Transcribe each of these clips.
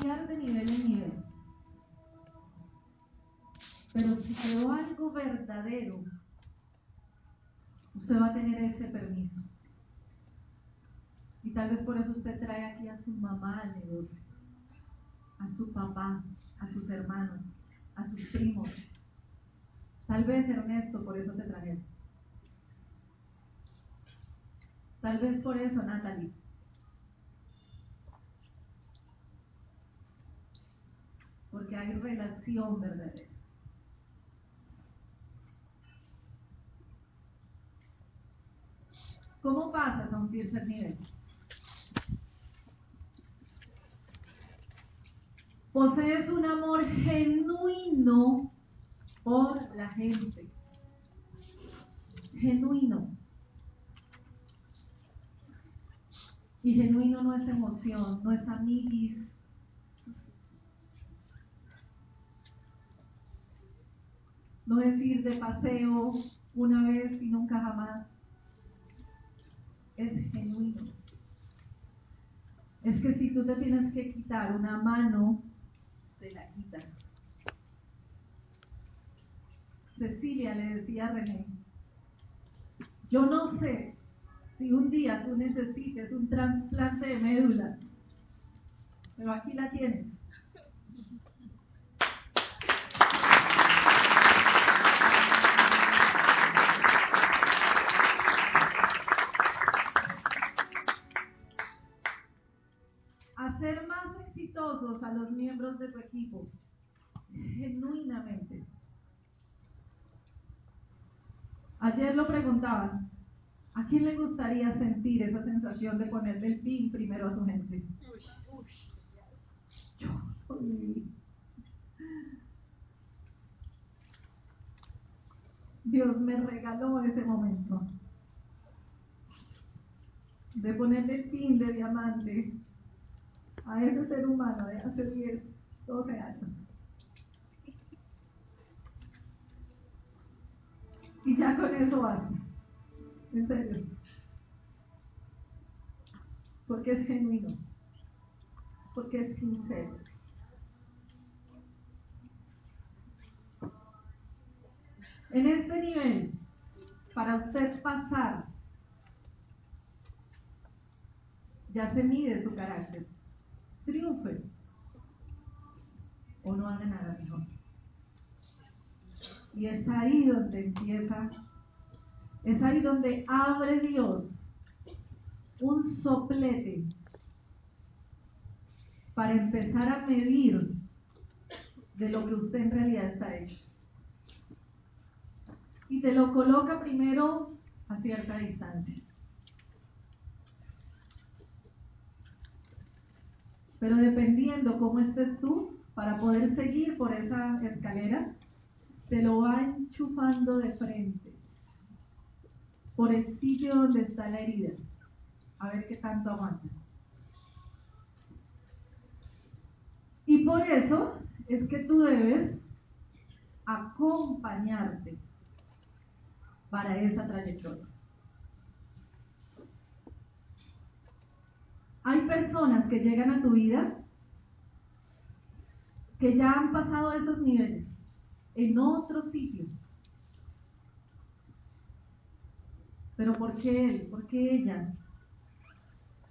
de nivel en nivel. Pero si quedó algo verdadero, usted va a tener ese permiso. Y tal vez por eso usted trae aquí a su mamá al negocio, a su papá, a sus hermanos, a sus primos. Tal vez Ernesto, por eso te traje. Tal vez por eso Natalie. Porque hay relación verdadera. ¿Cómo pasas a un tercer nivel? Posees un amor genuino por la gente. Genuino. Y genuino no es emoción, no es amiguis. No es ir de paseo una vez y nunca jamás. Es genuino. Es que si tú te tienes que quitar una mano, te la quitas. Cecilia le decía a René, yo no sé si un día tú necesites un trasplante de médula. Pero aquí la tienes. Regaló ese momento de ponerle pin de diamante a ese ser humano de hace 10, 12 años. Y ya con eso hace. En serio. Porque es genuino. Porque es sincero. En este nivel, para usted pasar, ya se mide su carácter. Triunfe o no haga nada mejor. Y es ahí donde empieza es ahí donde abre Dios un soplete para empezar a medir de lo que usted en realidad está hecho. Y te lo coloca primero a cierta distancia. Pero dependiendo cómo estés tú, para poder seguir por esa escalera, te lo va enchufando de frente por el sitio donde está la herida. A ver qué tanto aguanta. Y por eso es que tú debes acompañarte para esa trayectoria. Hay personas que llegan a tu vida que ya han pasado esos niveles en otro sitio ¿Pero por qué él? ¿Por qué ella?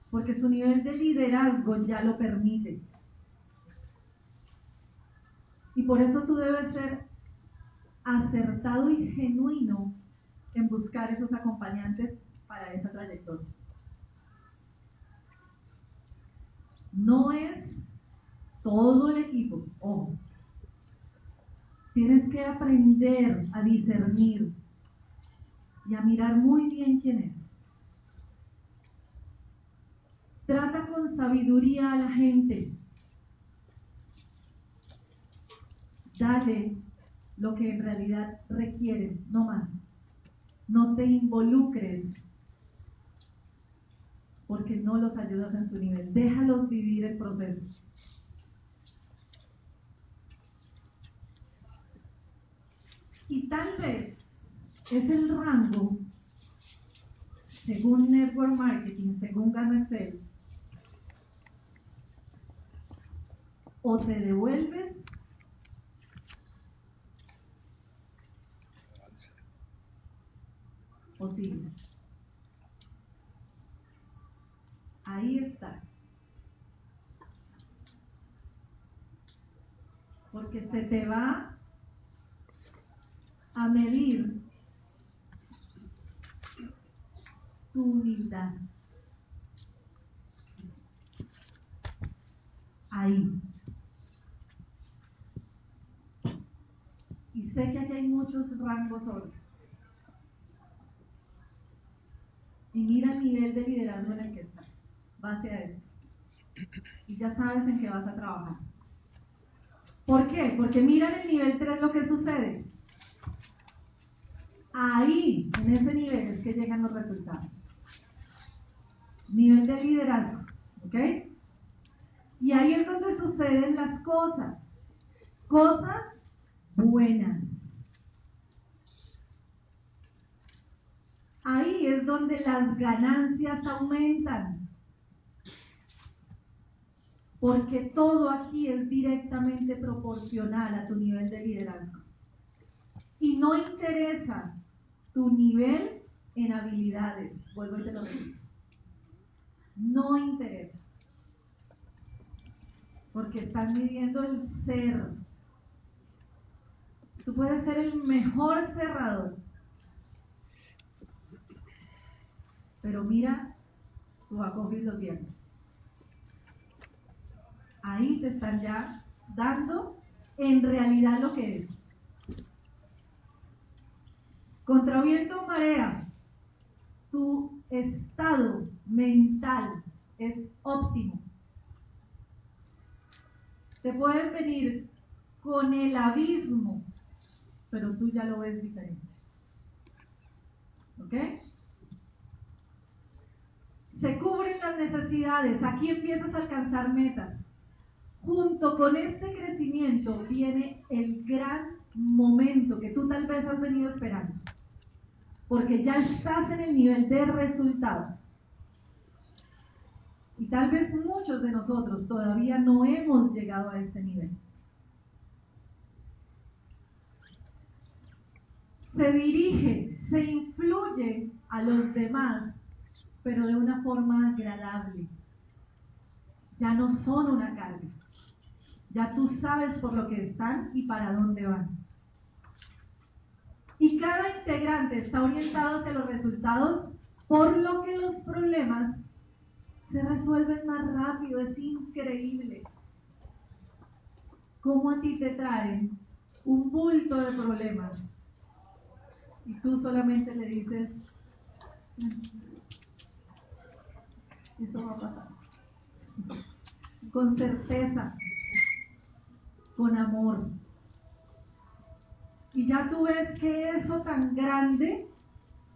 Porque su nivel de liderazgo ya lo permite. Y por eso tú debes ser acertado y genuino en buscar esos acompañantes para esa trayectoria. No es todo el equipo, ojo. Tienes que aprender a discernir y a mirar muy bien quién es. Trata con sabiduría a la gente. Dale lo que en realidad requieren, no más. No te involucres porque no los ayudas en su nivel. Déjalos vivir el proceso. Y tal vez es el rango, según Network Marketing, según Gamma o te devuelves o sigues. Ahí está. Porque se te va a medir tu humildad. Ahí. Y sé que aquí hay muchos rangos hoy. Y mira el nivel de liderazgo en el que estás. Base a eso. Y ya sabes en qué vas a trabajar. ¿Por qué? Porque mira en el nivel 3 lo que sucede. Ahí, en ese nivel, es que llegan los resultados. Nivel de liderazgo. ¿Ok? Y ahí es donde suceden las cosas. Cosas buenas. Ahí es donde las ganancias aumentan. Porque todo aquí es directamente proporcional a tu nivel de liderazgo. Y no interesa tu nivel en habilidades. Vuelvo y te. No interesa. Porque están midiendo el ser. Tú puedes ser el mejor cerrador. Pero mira tu acoge y los viernes. Ahí te están ya dando en realidad lo que es. Contra viento marea, tu estado mental es óptimo. Te pueden venir con el abismo, pero tú ya lo ves diferente. ¿Ok? Se cubren las necesidades, aquí empiezas a alcanzar metas. Junto con este crecimiento viene el gran momento que tú tal vez has venido esperando porque ya estás en el nivel de resultados. Y tal vez muchos de nosotros todavía no hemos llegado a este nivel. Se dirige, se influye a los demás, pero de una forma agradable. Ya no son una carga. Ya tú sabes por lo que están y para dónde van. Y cada integrante está orientado hacia los resultados, por lo que los problemas se resuelven más rápido. Es increíble cómo a ti te traen un bulto de problemas y tú solamente le dices, eso va a pasar. Con certeza, con amor. Y ya tú ves que eso tan grande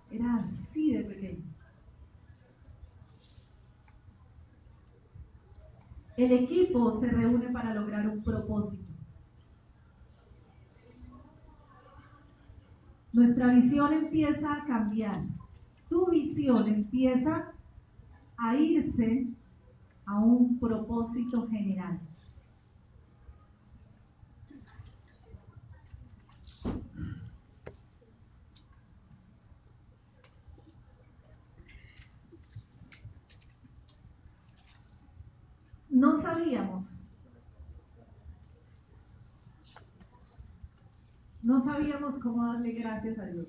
era así de pequeño. El equipo se reúne para lograr un propósito. Nuestra visión empieza a cambiar. Tu visión empieza a irse a un propósito general. no sabíamos. No sabíamos cómo darle gracias a Dios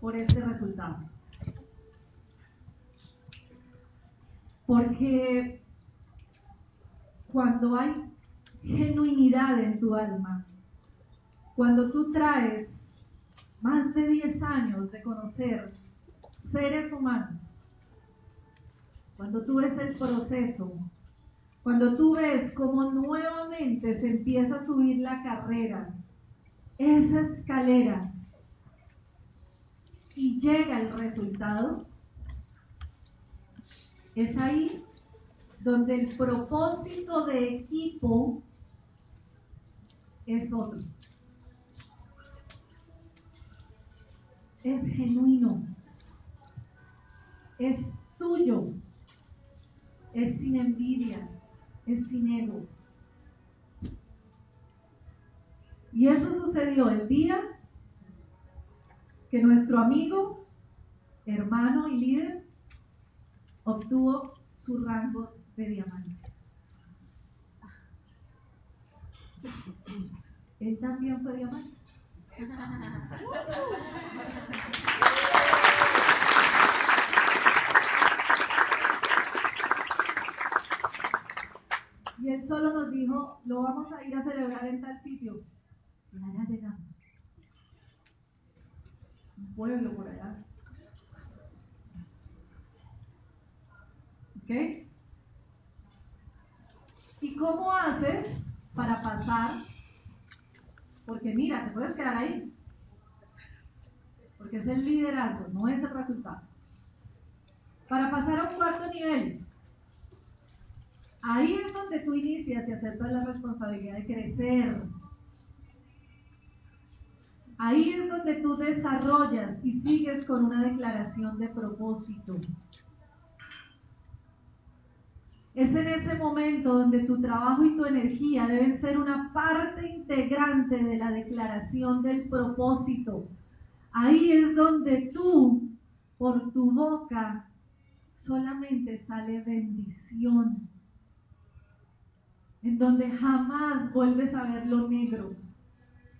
por este resultado. Porque cuando hay genuinidad en tu alma, cuando tú traes más de 10 años de conocer seres humanos, cuando tú ves el proceso, cuando tú ves cómo nuevamente se empieza a subir la carrera, esa escalera, y llega el resultado, es ahí donde el propósito de equipo es otro. Es genuino. Es tuyo es sin envidia, es sin ego. Y eso sucedió el día que nuestro amigo, hermano y líder obtuvo su rango de diamante. Él también fue diamante. Y él solo nos dijo, lo vamos a ir a celebrar en tal sitio. Y allá llegamos. Un pueblo por allá. ¿Ok? ¿Y cómo haces para pasar? Porque mira, te puedes quedar ahí. Porque es el liderazgo, no es el resultado. Para pasar a un cuarto nivel, ahí es donde tú inicias y aceptas la responsabilidad de crecer. Ahí es donde tú desarrollas y sigues con una declaración de propósito. Es en ese momento donde tu trabajo y tu energía deben ser una parte integrante de la declaración del propósito. Ahí es donde tú, por tu boca, solamente sale bendición. En donde jamás vuelves a ver lo negro.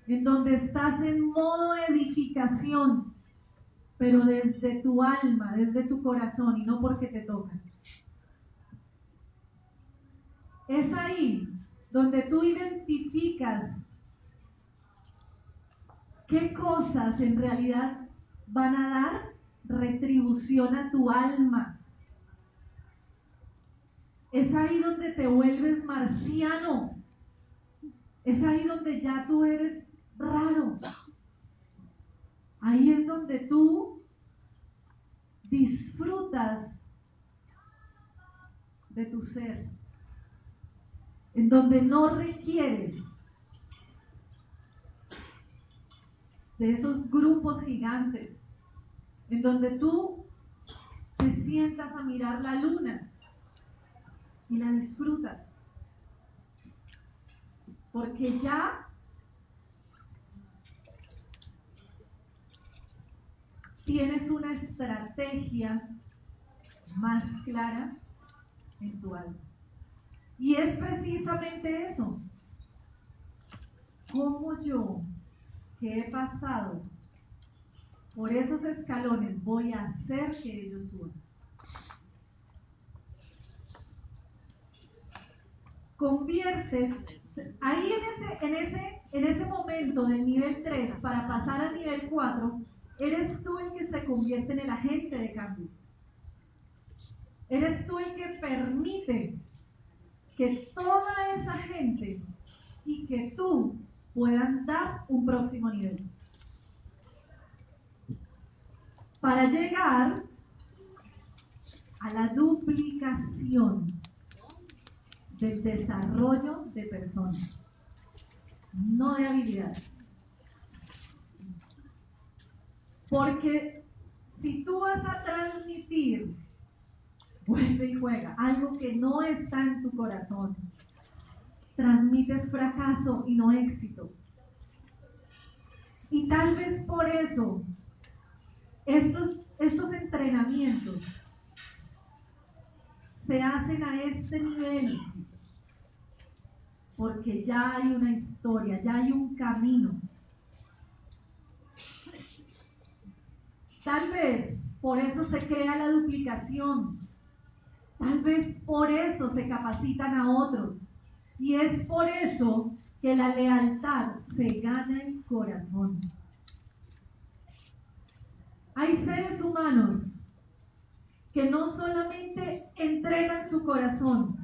En donde estás en modo edificación, pero desde tu alma, desde tu corazón y no porque te tocan. Es ahí donde tú identificas qué cosas en realidad van a dar retribución a tu alma. Es ahí donde te vuelves marciano. Es ahí donde ya tú eres raro. Ahí es donde tú disfrutas de tu ser en donde no requieres de esos grupos gigantes, en donde tú te sientas a mirar la luna y la disfrutas. Porque ya tienes una estrategia más clara en tu alma. Y es precisamente eso. ¿Cómo yo, que he pasado por esos escalones, voy a hacer que ellos suban? Conviertes, ahí en ese, en ese, en ese momento del nivel 3 para pasar al nivel 4, eres tú el que se convierte en el agente de cambio. Eres tú el que permite que toda esa gente y que tú puedan dar un próximo nivel. Para llegar a la duplicación del desarrollo de personas, no de habilidades. Porque si tú vas a transmitir vuelve y juega, algo que no está en tu corazón. Transmites fracaso y no éxito. Y tal vez por eso estos, estos entrenamientos se hacen a este nivel, porque ya hay una historia, ya hay un camino. Tal vez por eso se crea la duplicación, Tal vez por eso se capacitan a otros. Y es por eso que la lealtad se gana el corazón. Hay seres humanos que no solamente entregan su corazón,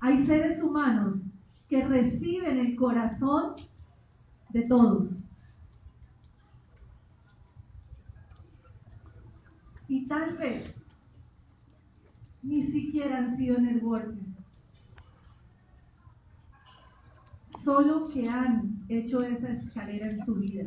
hay seres humanos que reciben el corazón de todos. Y tal vez ni siquiera han sido networking. Solo que han hecho esa escalera en su vida.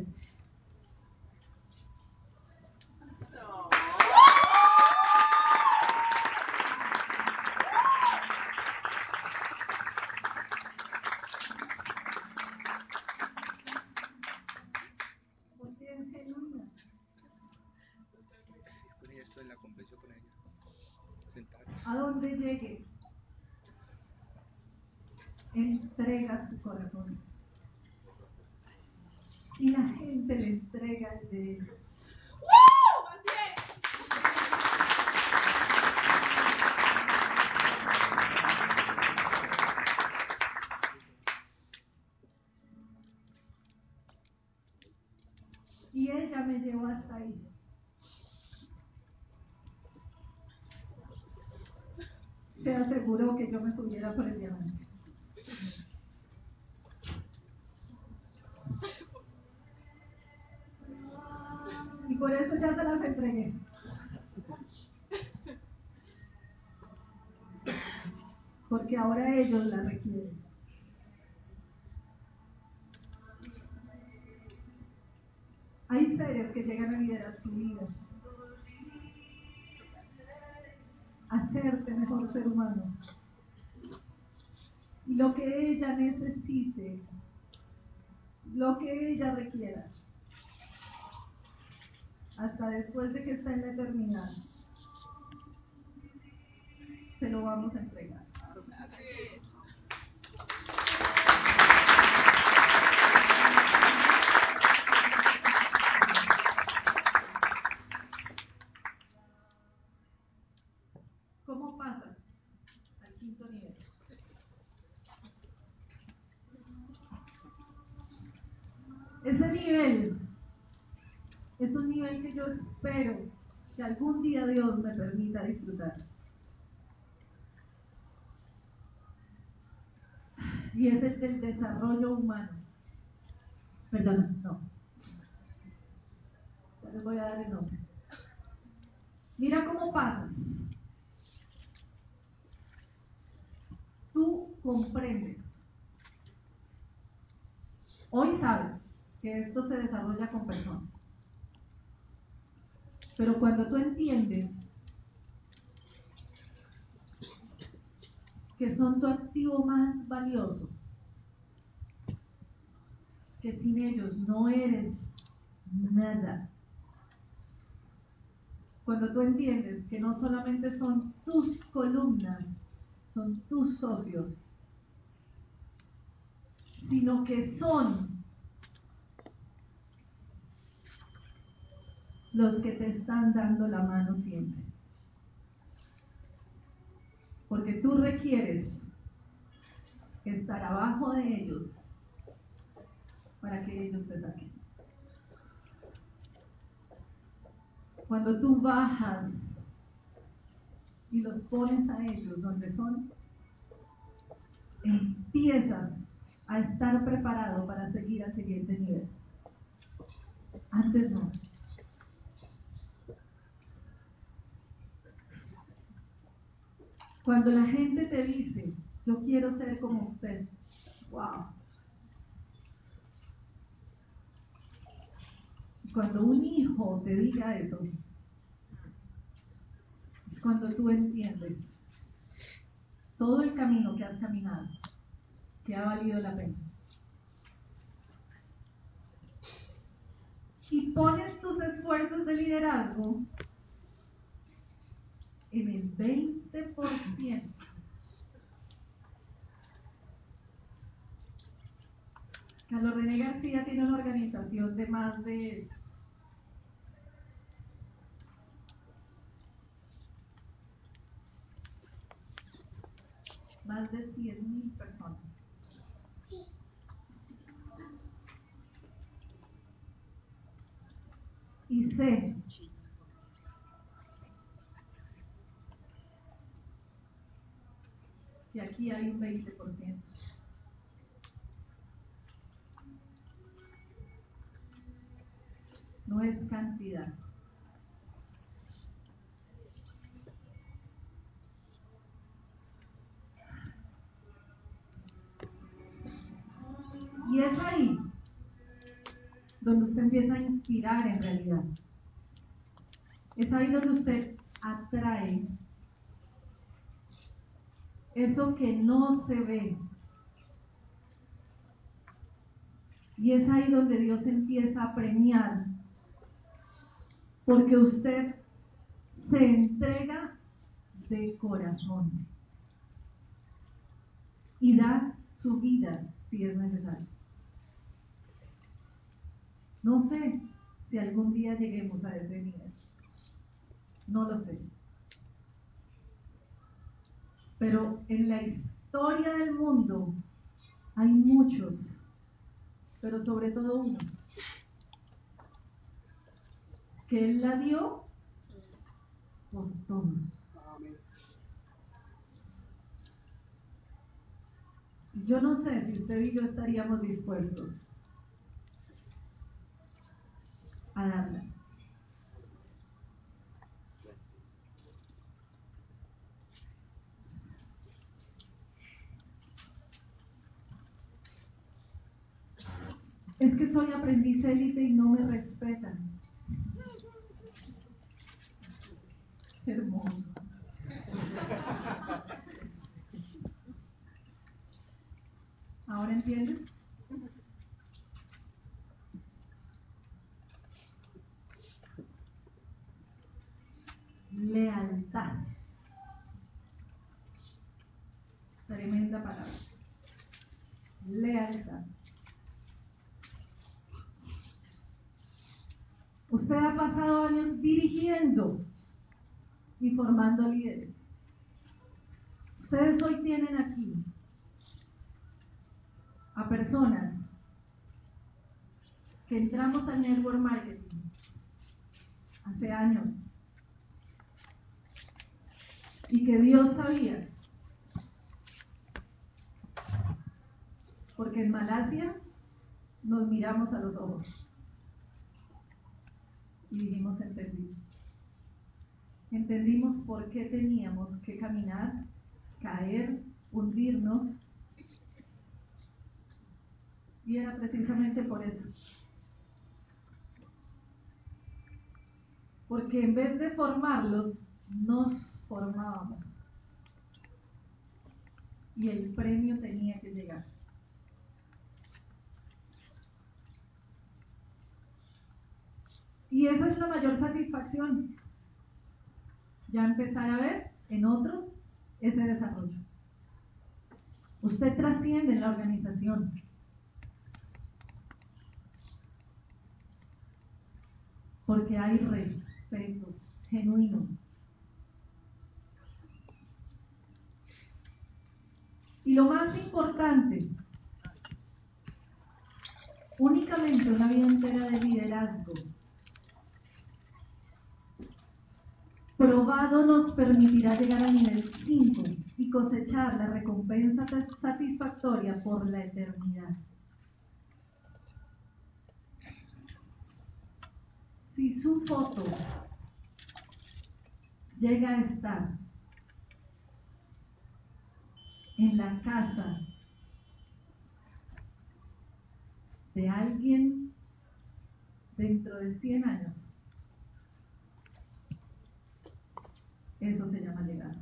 Lo que ella necesite, lo que ella requiera, hasta después de que esté en la eternidad, se lo vamos a entregar. ¿Cómo pasas al quinto nivel? Ese nivel es un nivel que yo espero que algún día Dios me permita disfrutar. Y es el desarrollo humano. Perdón, no. Ya les voy a dar el nombre. Mira cómo pasas. Tú comprendes. Hoy sabes que esto se desarrolla con personas. Pero cuando tú entiendes que son tu activo más valioso, que sin ellos no eres nada. Cuando tú entiendes que no solamente son tus columnas, son tus socios, sino que son los que te están dando la mano siempre. Porque tú requieres estar abajo de ellos para que ellos te saquen. Cuando tú bajas y los pones a ellos donde son, empiezas a estar preparado para seguir al siguiente nivel. Antes no. Cuando la gente te dice, yo quiero ser como usted, wow. Cuando un hijo te diga eso, es cuando tú entiendes todo el camino que has caminado, que ha valido la pena. Y pones tus esfuerzos de liderazgo en el 20%. Carlos René García tiene una organización de más de más de 100.000 personas. Y sé que aquí hay un 20%. No es cantidad. Y es ahí donde usted empieza a inspirar en realidad. Es ahí donde usted atrae eso que no se ve. Y es ahí donde Dios empieza a premiar, porque usted se entrega de corazón y da su vida si es necesario. No sé si algún día lleguemos a ese nivel. No lo sé. Pero en la historia del mundo hay muchos, pero sobre todo uno, que Él la dio por todos. Yo no sé si usted y yo estaríamos dispuestos a darla. Es que soy aprendiz élite y no me respetan. Hermoso. ¿Ahora entiendes? Lealtad. Tremenda palabra. Lealtad. Usted ha pasado años dirigiendo y formando líderes. Ustedes hoy tienen aquí a personas que entramos al network marketing hace años y que Dios sabía. Porque en Malasia nos miramos a los ojos y dijimos entendimos. Entendimos por qué teníamos que caminar, caer, hundirnos. Y era precisamente por eso. Porque en vez de formarlos, nos formábamos. Y el premio tenía que llegar. Y esa es la mayor satisfacción. Ya empezar a ver en otros ese desarrollo. Usted trasciende en la organización. Porque hay respeto genuino. Y lo más importante, únicamente una vida entera de liderazgo probado nos permitirá llegar al nivel 5 y cosechar la recompensa satisfactoria por la eternidad. Si su foto llega a estar en la casa de alguien dentro de 100 años, Eso se llama llegar.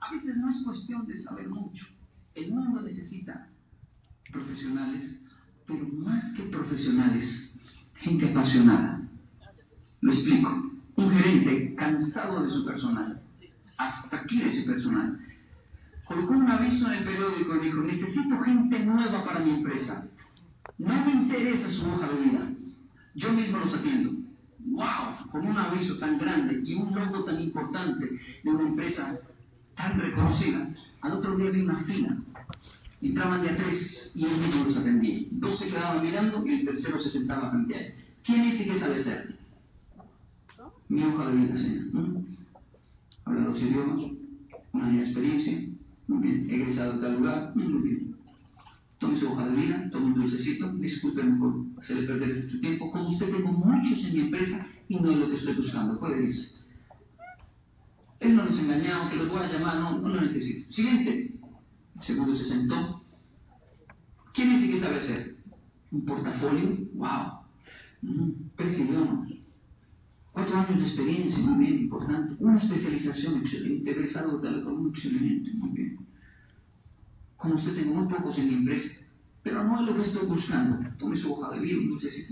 A veces no es cuestión de saber mucho. El mundo necesita profesionales, pero más que profesionales, gente apasionada. Lo explico. Un gerente cansado de su personal, hasta aquí de su personal, colocó un aviso en el periódico y dijo, necesito gente nueva para mi empresa. No me interesa su hoja de vida. Yo mismo los atiendo. ¡Wow! Con un aviso tan grande y un logo tan importante de una empresa tan reconocida. Al otro día vi una fila. Entraban de a tres y él mismo los atendía. Dos se quedaban mirando y el tercero se sentaba a él. ¿Quién es y qué sabe ser? Mi hoja de vida, señor. Habla dos idiomas, un año de experiencia, muy bien. Egresado de tal lugar, muy bien tome su hoja de vida, tome un dulcecito, discúlpenme por hacerle perder su tiempo. Como usted tengo muchos en mi empresa y no es lo que estoy buscando, puede irse. Él no nos engañado, que los voy a llamar, no, no lo necesito. Siguiente. El segundo se sentó. ¿Quién y qué sabe hacer? ¿Un portafolio? ¡Wow! Mm, tres idiomas. Cuatro años de experiencia, muy bien, importante. Una especialización excelente, egresado tal como excelente, muy bien como usted tengo muy pocos en mi pero no es lo que estoy buscando. Tome su hoja de vida,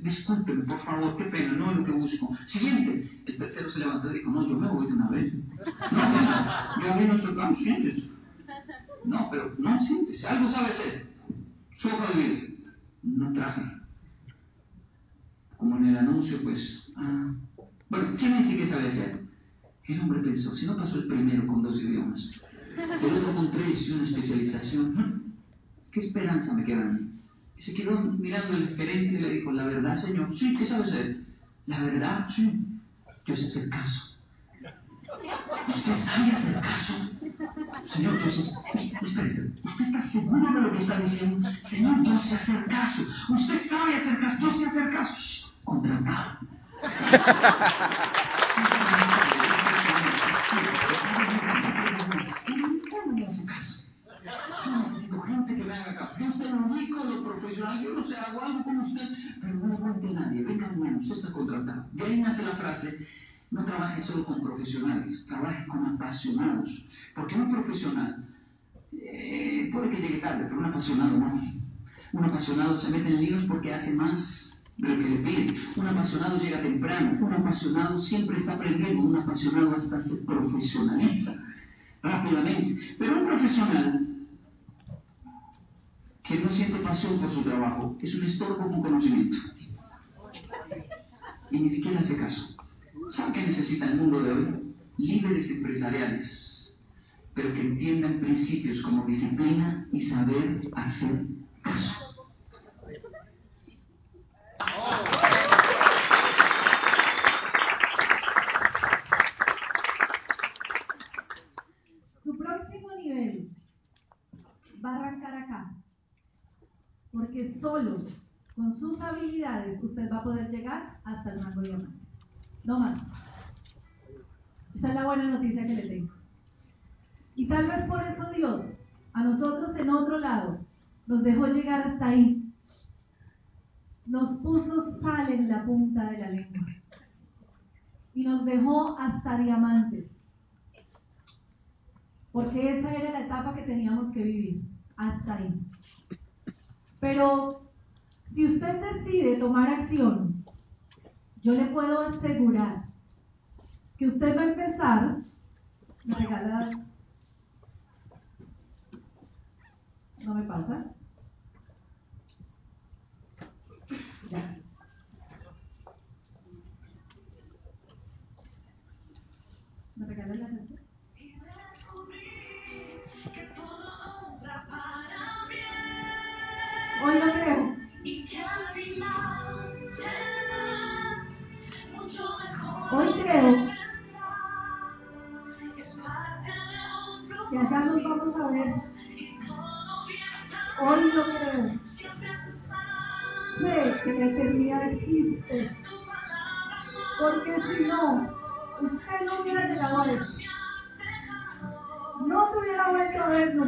discúlpeme, por favor, qué pena, no es lo que busco. Siguiente, el tercero se levantó y dijo, no, yo me voy de una vez. No, yo no estoy tan. No, pero no sientes, algo sabe hacer. Su hoja de vida, no traje. Como en el anuncio, pues, ah, bueno, ¿quién dice que sabe hacer? El hombre pensó, si no pasó el primero con dos idiomas, el otro con tres y una especialización, ¿qué esperanza me queda a mí? Y se quedó mirando el gerente y le dijo, la verdad, señor, sí, ¿qué sabe hacer? La verdad, sí, yo sé hacer caso. ¿Usted sabe hacer caso? Señor, yo sé, espere, ¿usted está seguro de lo que está diciendo? Señor, yo sé hacer caso. Usted sabe hacer caso, yo sé hacer caso. Contratado. Yo necesito gente que me haga caso. Yo usted lo profesional, yo no sé, hago algo con usted, pero no le cuente a nadie. Venga, hermano, usted está contratado. De ahí nace la frase, no trabaje solo con profesionales, trabaje con apasionados. Porque un profesional eh, puede que llegue tarde, pero un apasionado no. Un apasionado se mete en líos porque hace más de lo que le piden. Un apasionado llega temprano, un apasionado siempre está aprendiendo, un apasionado hasta se profesionaliza rápidamente. Pero un profesional que no siente pasión por su trabajo es un estorbo con conocimiento. Y ni siquiera hace caso. ¿Saben qué necesita el mundo de hoy? Líderes empresariales, pero que entiendan principios como disciplina y saber hacer caso. Su próximo nivel va a arrancar acá, porque solo con sus habilidades usted va a poder llegar hasta el rango diamante. No más. Esa es la buena noticia que le tengo. Y tal vez por eso Dios, a nosotros en otro lado, nos dejó llegar hasta ahí. Nos puso sal en la punta de la lengua. Y nos dejó hasta diamantes. Porque esa era la etapa que teníamos que vivir. Hasta ahí. Pero si usted decide tomar acción, yo le puedo asegurar que usted va a empezar, me regala, no me pasa, ya. ¿Me regala la receta? Hoy lo creo. Hoy creo que acá nos vamos a ver. Hoy lo creo. Sé que la eternidad existe. Porque si no, usted no hubiera llegado a. No se hubiera vuelto a ver, no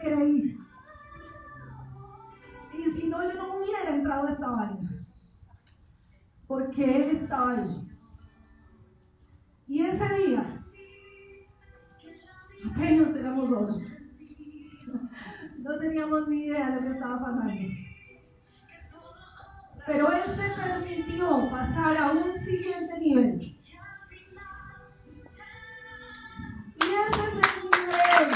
creí. Y si no, yo no hubiera entrado a esta vaina. Porque él estaba ahí. Y ese día, apenas éramos dos. No teníamos ni idea de lo que estaba pasando. Pero él se permitió pasar a un siguiente nivel. Y ese es el nivel.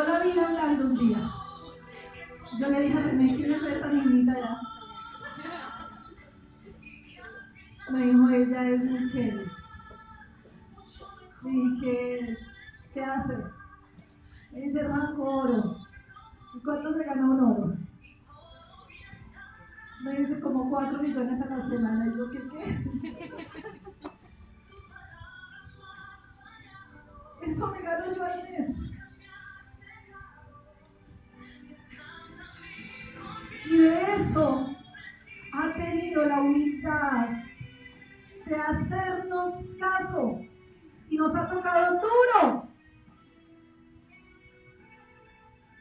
yo la vi hablando un día. Yo le dije a René, ¿quién es esa niñita ya? Me dijo, ella es Michelle. Dije, ¿qué hace? Me dice, rango oro. ¿Y cuánto se ganó un oro? Me dice, como 4 millones a la semana. Y yo, ¿qué qué? Eso me gano yo mes. Y de eso ha tenido la humildad de hacernos caso. Y nos ha tocado duro.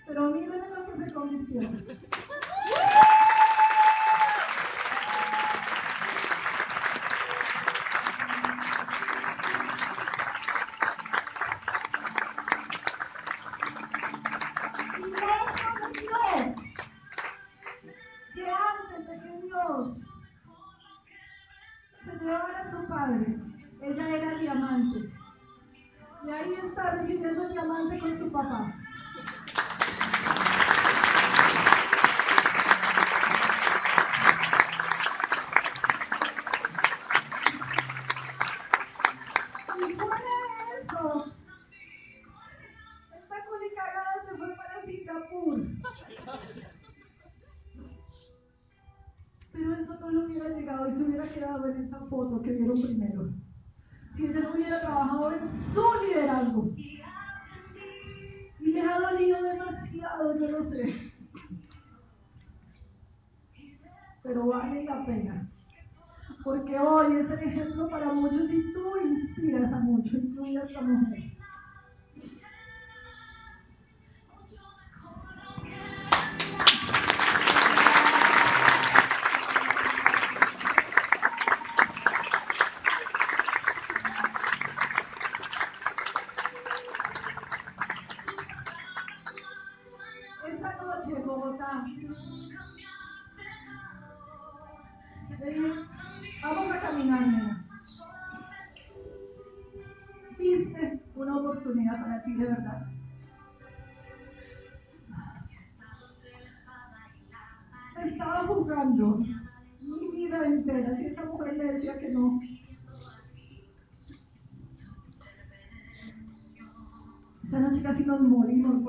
Pero miren en lo que se convirtió. Y fuera de eso, esta culicagada se fue para Singapur. Pero eso no le hubiera llegado y se hubiera quedado en esa foto que vieron primero. Thank you.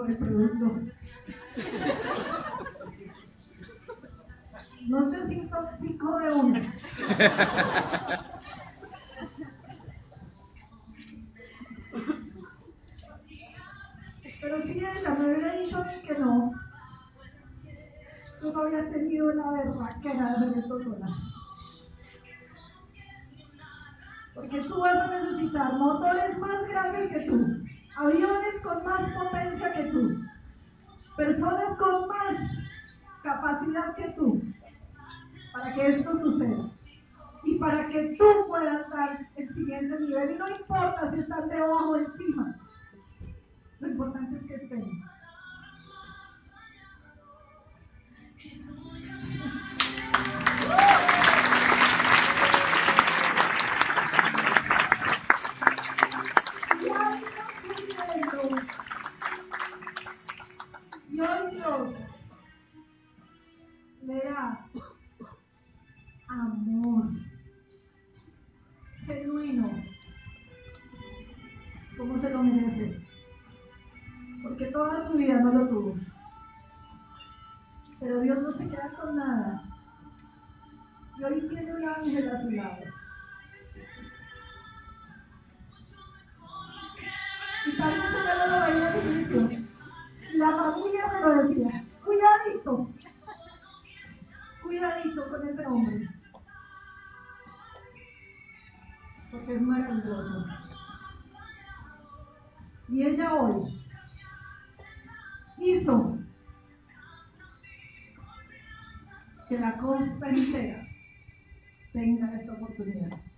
El producto. No sé si son cinco de una. Pero si ella me hubiera dicho que no, tú no habías tenido la berraquera de sola. Porque tú vas a necesitar motores más grandes que tú, aviones con más potencia que tú, personas con más capacidad que tú, para que esto suceda. Y para que tú puedas dar el siguiente nivel. Y no importa si estás debajo o encima. Lo importante es que estén. Porque es maravilloso. Y ella hoy hizo que la costa entera tenga esta oportunidad.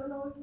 Cuando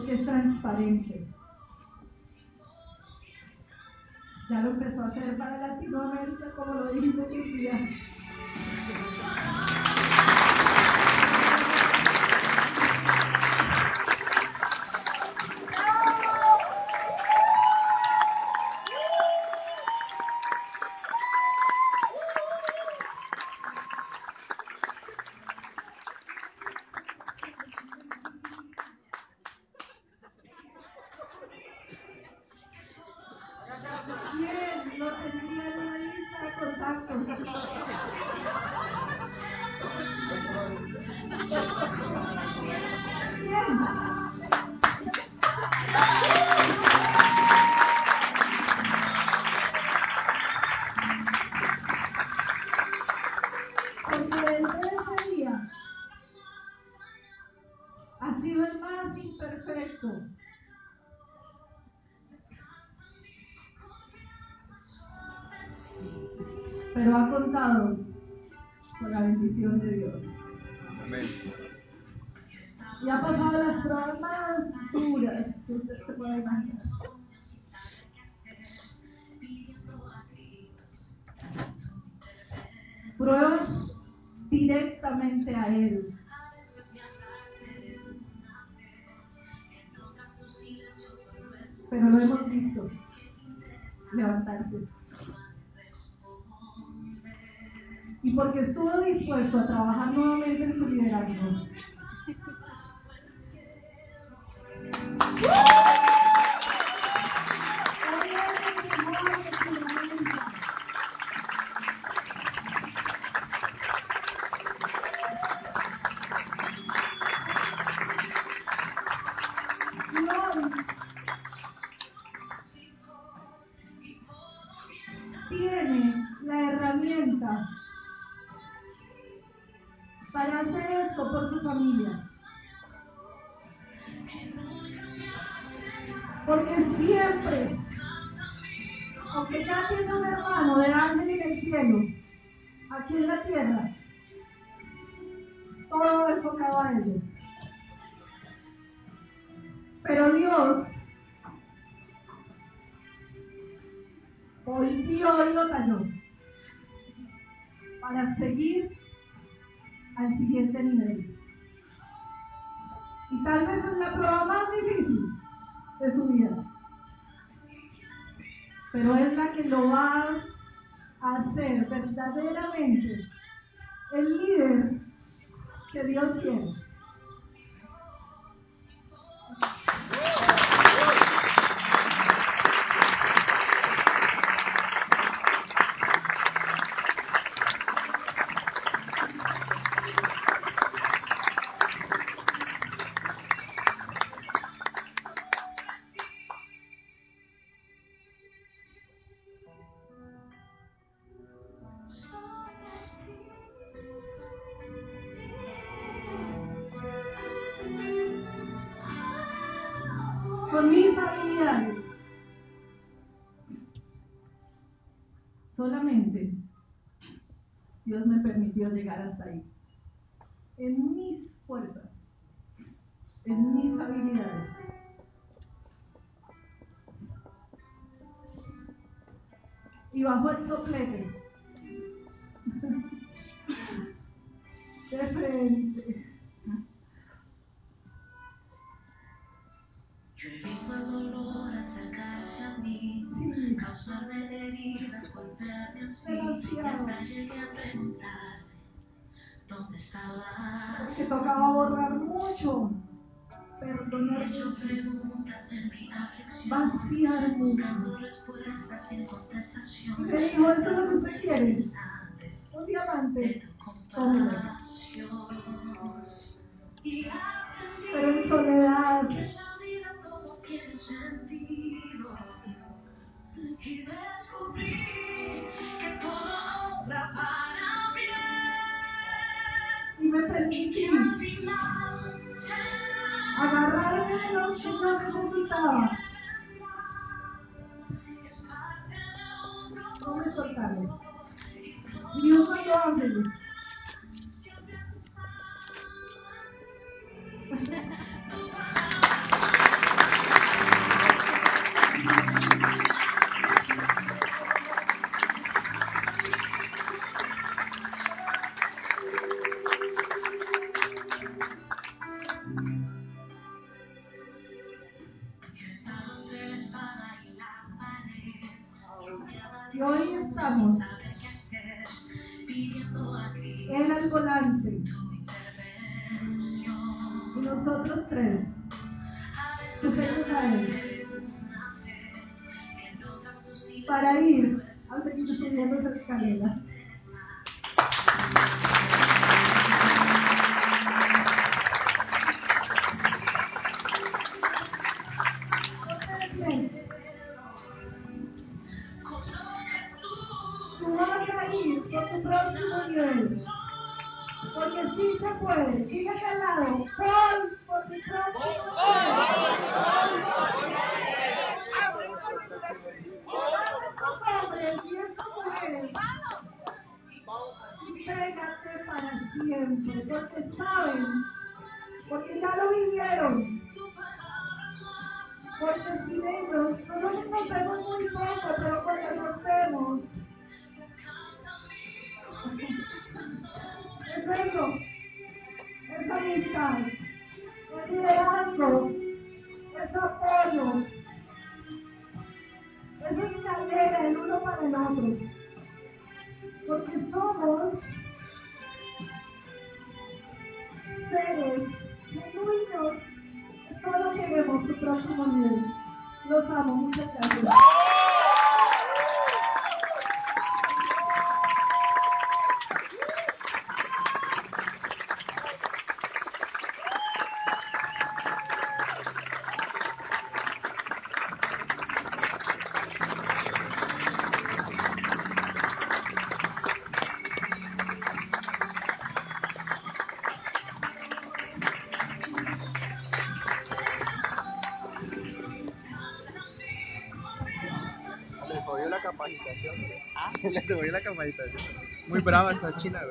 Porque es transparente. Ya lo empezó a hacer para Latinoamérica, como lo en un. pero lo hemos visto levantarse. Y porque estuvo dispuesto a trabajar nuevamente en su liderazgo, they got us like Porque sí se puede. Fíjate al lado. Voy por mi. Entrégate para siempre. Porque saben. Porque ya lo vivieron. Porque sin ellos, nosotros nos muy poco, pero cuando nos vemos, es eso, es amistad, es liderazgo, es apoyo, es escalera el uno para el otro. Porque somos seres genuinos que solo queremos su próximo nivel. Los amo, muchas gracias. Brava esa china, güey.